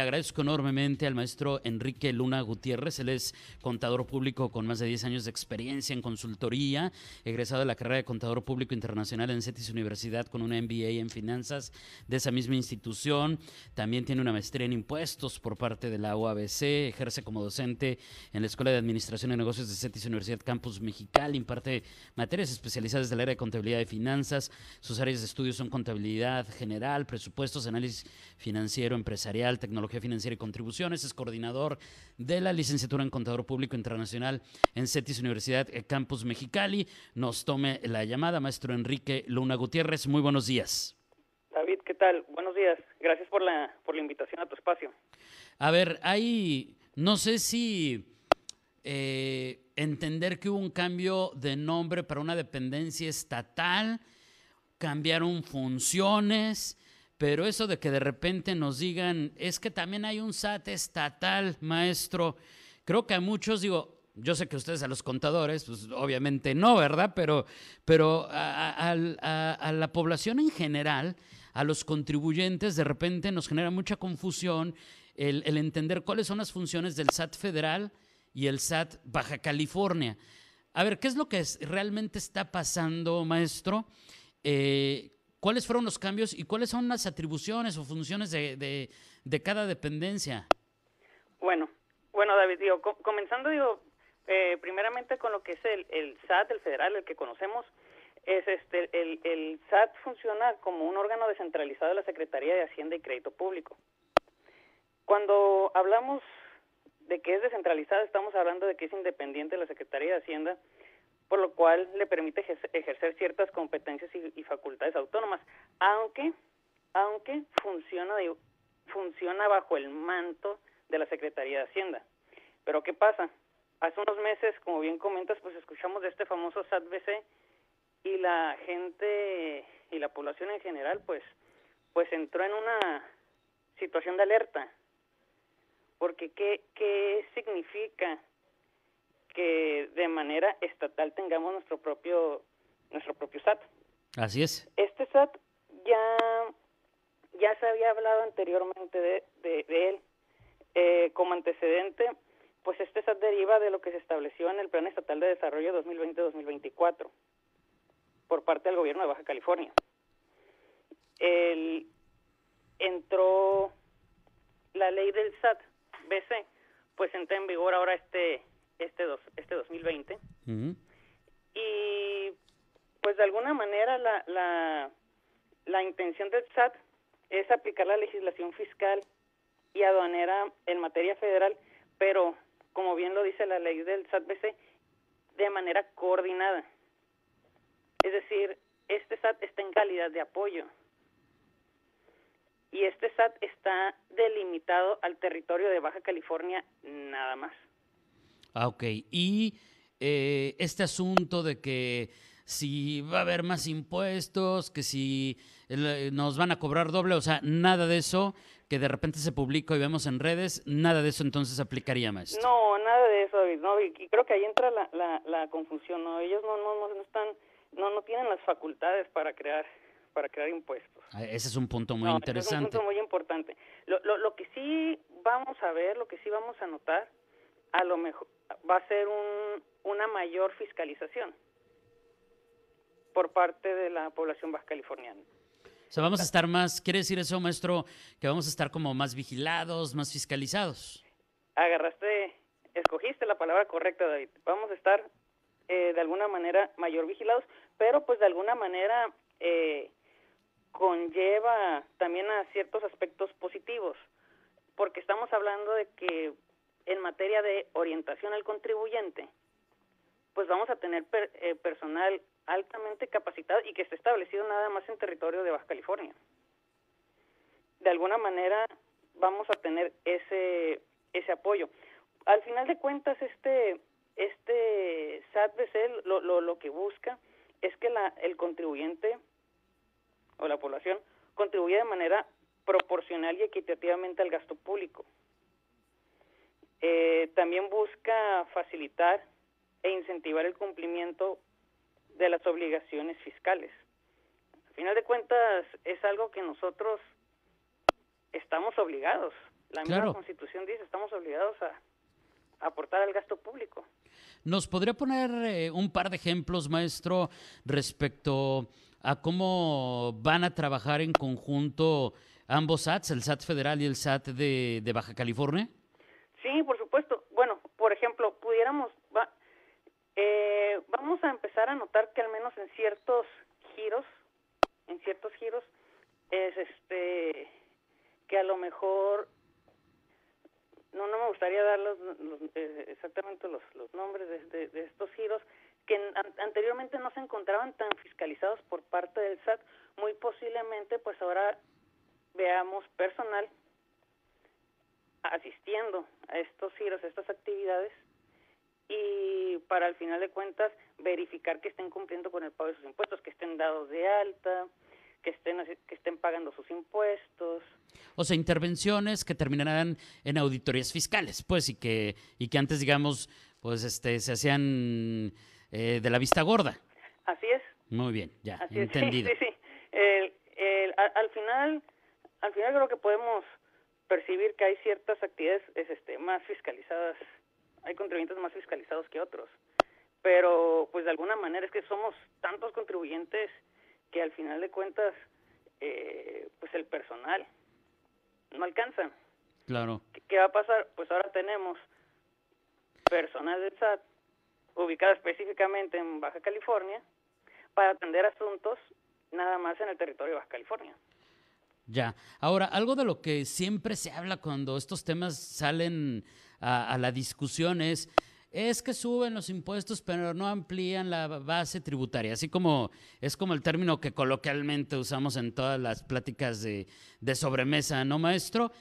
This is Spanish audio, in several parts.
agradezco enormemente al maestro Enrique Luna Gutiérrez. Él es contador público con más de 10 años de experiencia en consultoría, egresado de la carrera de contador público internacional en CETIS Universidad con una MBA en finanzas de esa misma institución. También tiene una maestría en impuestos por parte de la UABC. Ejerce como docente en la Escuela de Administración y Negocios de CETIS Universidad Campus Mexicali. Imparte materias especializadas del área de contabilidad y finanzas. Sus áreas de estudio son contabilidad general, presupuestos, análisis financiero, empresarial, tecnología financiera y contribuciones. Es coordinador de la licenciatura en Contador Público Internacional en CETIS Universidad eh, Campus Mexicali. Nos tome la llamada, maestro Enrique Luna Gutiérrez. Muy buenos días. David, ¿qué tal? Buenos días. Gracias por la, por la invitación a tu espacio. A ver, hay, no sé si eh, entender que hubo un cambio de nombre para una dependencia estatal, cambiaron funciones, pero eso de que de repente nos digan, es que también hay un SAT estatal, maestro, creo que a muchos, digo, yo sé que ustedes a los contadores, pues obviamente no, ¿verdad? Pero, pero a, la población en general, a los contribuyentes, de repente nos genera mucha confusión el, entender cuáles son las funciones del SAT federal y el SAT Baja California. A ver, ¿qué es lo que realmente está pasando, maestro? Eh, ¿Cuáles fueron los cambios y cuáles son las atribuciones o funciones de, de, cada dependencia? Bueno, bueno, David, digo, comenzando, digo, eh, primeramente con lo que es el, el SAT, el federal, el que conocemos, es este, el, el SAT funciona como un órgano descentralizado de la Secretaría de Hacienda y Crédito Público. Cuando hablamos de que es descentralizado, estamos hablando de que es independiente de la Secretaría de Hacienda por lo cual le permite ejercer ciertas competencias y, facultades autónomas, aunque aunque funciona funciona bajo el manto de la Secretaría de Hacienda. Pero ¿qué pasa? Hace unos meses, como bien comentas, pues escuchamos de este famoso SAT-BC y la gente y la población en general pues pues entró en una situación de alerta. Porque ¿qué, qué significa que de manera estatal tengamos nuestro propio nuestro propio SAT. Así es. Este SAT ya ya se había hablado anteriormente de, de, él eh, como antecedente, pues este SAT deriva de lo que se estableció en el Plan Estatal de Desarrollo 2020-2024 por parte del gobierno de Baja California. El, entró la ley del SAT BC, pues entra en vigor ahora este este, dos, este 2020. Y pues de alguna manera la, la, la intención del SAT es aplicar la legislación fiscal y aduanera en materia federal, pero como bien lo dice la ley del SAT-BC, de manera coordinada. Es decir, este SAT está en calidad de apoyo y este SAT está delimitado al territorio de Baja California nada más. Ah, ok. Y eh, este asunto de que si va a haber más impuestos, que si eh, nos van a cobrar doble, o sea, nada de eso que de repente se publica y vemos en redes, nada de eso entonces aplicaría más. No, nada de eso, no, y creo que ahí entra la, la, la confusión, ¿no? Ellos no, no, no están, no, no tienen las facultades para crear para crear impuestos. Ah, ese es un punto muy interesante. es un punto muy importante. Lo, lo, lo que sí vamos a ver, lo que sí vamos a notar, a lo mejor va a ser un, una mayor fiscalización por parte de la población baja californiana. O sea, vamos a estar más, ¿quiere decir eso, maestro, que vamos a estar como más vigilados, más fiscalizados? Agarraste, escogiste la palabra correcta, David. Vamos a estar eh, de alguna manera mayor vigilados, pero pues de alguna manera eh, conlleva también a ciertos aspectos positivos, porque estamos hablando de que en materia de orientación al contribuyente, pues vamos a tener eh, personal altamente capacitado y que esté establecido nada más en territorio de Baja California. De alguna manera vamos a tener ese ese apoyo. Al final de cuentas este este SAT-BC lo, lo, lo que busca es que la, el contribuyente o la población contribuya de manera proporcional y equitativamente al gasto público Eh, también busca facilitar e incentivar el cumplimiento de las obligaciones fiscales. Al final de cuentas, es algo que nosotros estamos obligados. La misma Constitución dice, estamos obligados a aportar al gasto público. ¿Nos podría poner eh, un par de ejemplos, maestro, respecto a cómo van a trabajar en conjunto ambos SATs, el SAT federal y el SAT de, de Baja California? Sí, por supuesto. Bueno, por ejemplo, pudiéramos, eh, vamos a empezar a notar que al menos en ciertos giros, en ciertos giros, es este, que a lo mejor no no me gustaría dar los, eh, exactamente los, los nombres de, estos giros que anteriormente no se encontraban tan fiscalizados por parte del SAT muy posiblemente pues ahora veamos personal asistiendo a estos giros a estas actividades y para al final de cuentas verificar que estén cumpliendo con el pago de sus impuestos que estén dados de alta que estén, que estén pagando sus impuestos. O sea, intervenciones que terminarán en auditorías fiscales, pues, y que, y que antes, digamos, pues, este, se hacían eh, de la vista gorda. Así es. Muy bien, ya, entendido. Sí, sí, sí. al, final, al final creo que podemos percibir que hay ciertas actividades este, más fiscalizadas, hay contribuyentes más fiscalizados que otros, pero pues de alguna manera es que somos tantos contribuyentes que al final de cuentas, eh, pues el personal no alcanza. Claro. ¿Qué, va a pasar? Pues ahora tenemos personal del SAT ubicado específicamente en Baja California para atender asuntos nada más en el territorio de Baja California. Ya. Ahora, algo de lo que siempre se habla cuando estos temas salen a, la discusión es es que suben los impuestos pero no amplían la base tributaria, así como es como el término que coloquialmente usamos en todas las pláticas de, sobremesa, ¿no, maestro?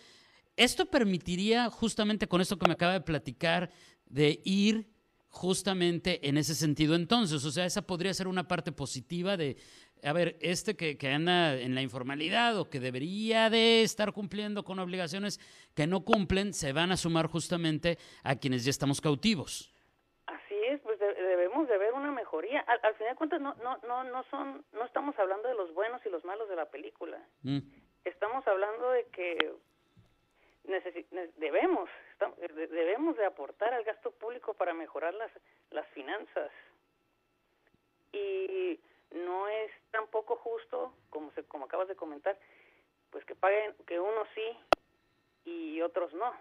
Esto permitiría justamente con esto que me acaba de platicar de ir justamente en ese sentido entonces, o sea, esa podría ser una parte positiva de, a ver, este que, que, anda en la informalidad o que debería de estar cumpliendo con obligaciones que no cumplen, se van a sumar justamente a quienes ya estamos cautivos. Así es, pues debemos de ver una mejoría. Al, final de cuentas, no, no, no, no, son, no estamos hablando de los buenos y los malos de la película. Mm. Estamos hablando de que debemos, debemos de aportar al gasto público para mejorar las, las finanzas. Y no es tampoco justo, como se, como acabas de comentar, pues que paguen, que unos sí y otros no.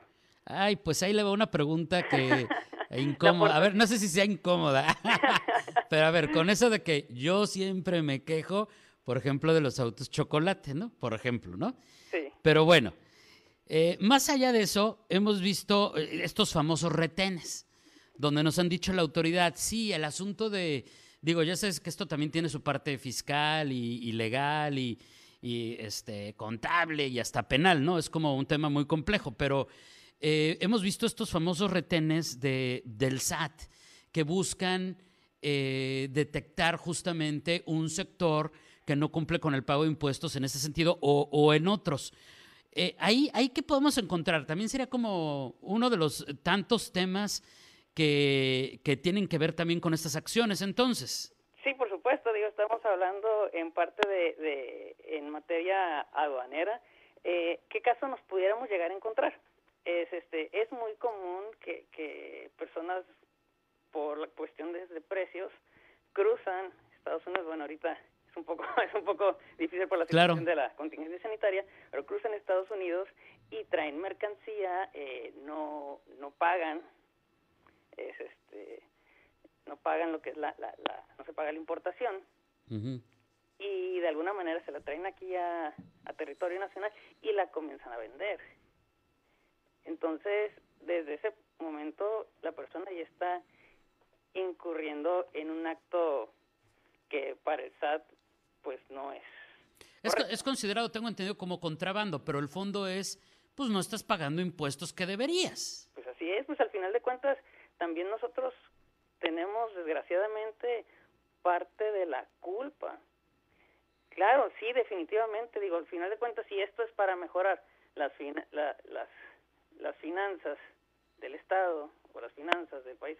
Ay, pues ahí le va una pregunta que incómoda. A ver, no sé si sea incómoda, pero a ver, con eso de que yo siempre me quejo, por ejemplo, de los autos chocolate, ¿no? Por ejemplo, ¿no? Sí. Pero bueno, eh, más allá de eso, hemos visto eh, estos famosos retenes, donde nos han dicho la autoridad, sí, el asunto de Digo, ya sabes que esto también tiene su parte fiscal y, legal y, este, contable y hasta penal, ¿no? Es como un tema muy complejo, pero eh, hemos visto estos famosos retenes de, del SAT que buscan eh, detectar justamente un sector que no cumple con el pago de impuestos en ese sentido o, en otros. Eh, ahí, ahí, ¿qué podemos encontrar? También sería como uno de los tantos temas que, tienen que ver también con estas acciones entonces. Sí, por supuesto, digo, estamos hablando en parte de, en materia aduanera, eh, ¿qué caso nos pudiéramos llegar a encontrar? Es, este, es muy común que, que personas, por la cuestión de, precios, cruzan Estados Unidos, bueno, ahorita es un poco es un poco difícil por la situación de la contingencia sanitaria, pero cruzan Estados Unidos y traen mercancía, eh, no no pagan es este no pagan lo que es la, la, no se paga la importación. Y de alguna manera se la traen aquí a, a territorio nacional y la comienzan a vender. Entonces desde ese momento la persona ya está incurriendo en un acto que para el SAT pues no es es, es, considerado, tengo entendido, como contrabando, pero el fondo es, pues no estás pagando impuestos que deberías. Pues así es, pues al final de cuentas también nosotros tenemos desgraciadamente parte de la culpa. Claro, sí, definitivamente, digo, al final de cuentas, si esto es para mejorar las, las, las finanzas del Estado o las finanzas del país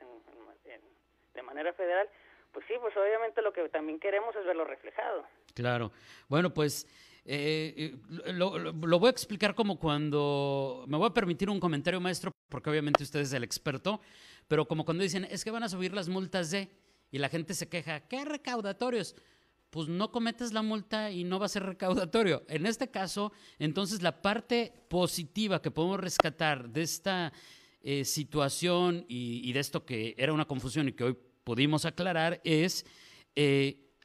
de manera federal, pues sí, pues obviamente lo que también queremos es verlo reflejado. Claro. Bueno, pues eh, eh, lo, voy a explicar como cuando, me voy a permitir un comentario maestro, porque obviamente usted es el experto, pero como cuando dicen, es que van a subir las multas de, y la gente se queja, ¿qué recaudatorios? Pues no cometes la multa y no va a ser recaudatorio. En este caso, entonces la parte positiva que podemos rescatar de esta eh, situación y, de esto que era una confusión y que hoy pudimos aclarar es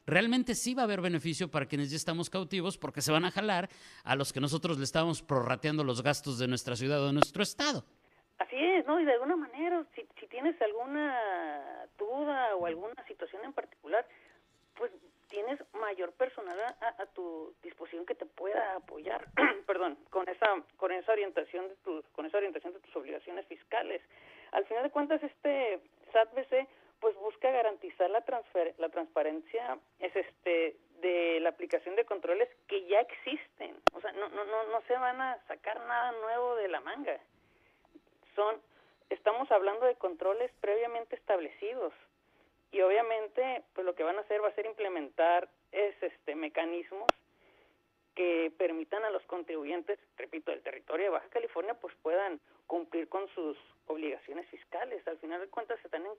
realmente sí va a haber beneficio para quienes ya estamos cautivos porque se van a jalar a los que nosotros le estábamos prorrateando los gastos de nuestra ciudad o de nuestro estado. Así es, ¿no? Y de alguna manera, si, si tienes alguna duda o alguna situación en particular, pues tienes mayor personal a, tu disposición que te pueda apoyar, perdón, con esa con esa orientación de tus con esa orientación de tus obligaciones fiscales. Al final de cuentas, este SAT-BC pues busca garantizar la, transfer la transparencia es este de la aplicación de controles que ya existen. O sea, no, no, no, no se van a sacar nada nuevo de la manga. Son, estamos hablando de controles previamente establecidos. Y obviamente, pues lo que van a hacer va a ser implementar es este mecanismos que permitan a los contribuyentes, repito, del territorio de Baja California, pues puedan cumplir con sus obligaciones fiscales. Al final de cuentas están en,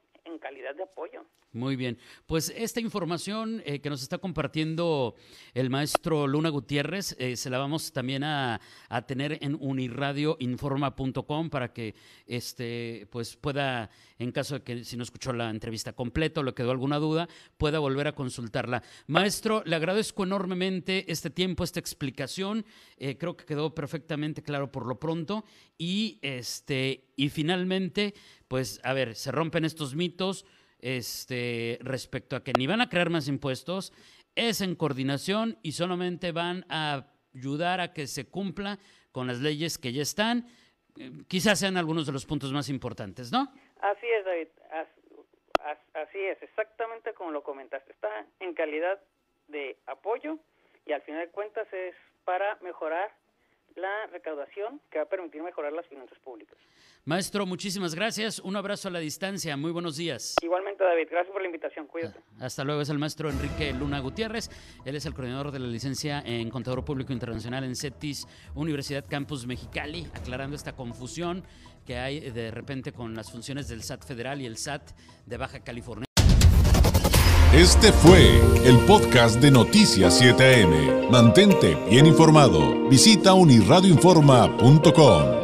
calidad de apoyo. Muy bien. Pues esta información eh, que nos está compartiendo el maestro Luna Gutiérrez, eh, se la vamos también a, tener en uniradioinforma.com para que este, pues pueda, en caso de que si no escuchó la entrevista completa o le quedó alguna duda, pueda volver a consultarla. Maestro, le agradezco enormemente este tiempo, esta explicación. Eh, creo que quedó perfectamente claro por lo pronto. Y, este, y finalmente, pues, a ver, se rompen estos mitos este, respecto a que ni van a crear más impuestos, es en coordinación y solamente van a ayudar a que se cumpla con las leyes que ya están. Eh, quizás sean algunos de los puntos más importantes, ¿no? Así es, David. Así es, exactamente como lo comentaste. Está en calidad de apoyo y al final de cuentas es para mejorar la recaudación que va a permitir mejorar las finanzas públicas. Maestro, muchísimas gracias. Un abrazo a la distancia. Muy buenos días. Igualmente, David. Gracias por la invitación. Cuídate. Hasta luego. Es el maestro Enrique Luna Gutiérrez. Él es el coordinador de la licencia en Contador Público Internacional en CETIS, Universidad Campus Mexicali, aclarando esta confusión que hay de repente con las funciones del SAT federal y el SAT de Baja California. Este fue el podcast de Noticias 7am. Mantente bien informado. Visita unirradioinforma.com.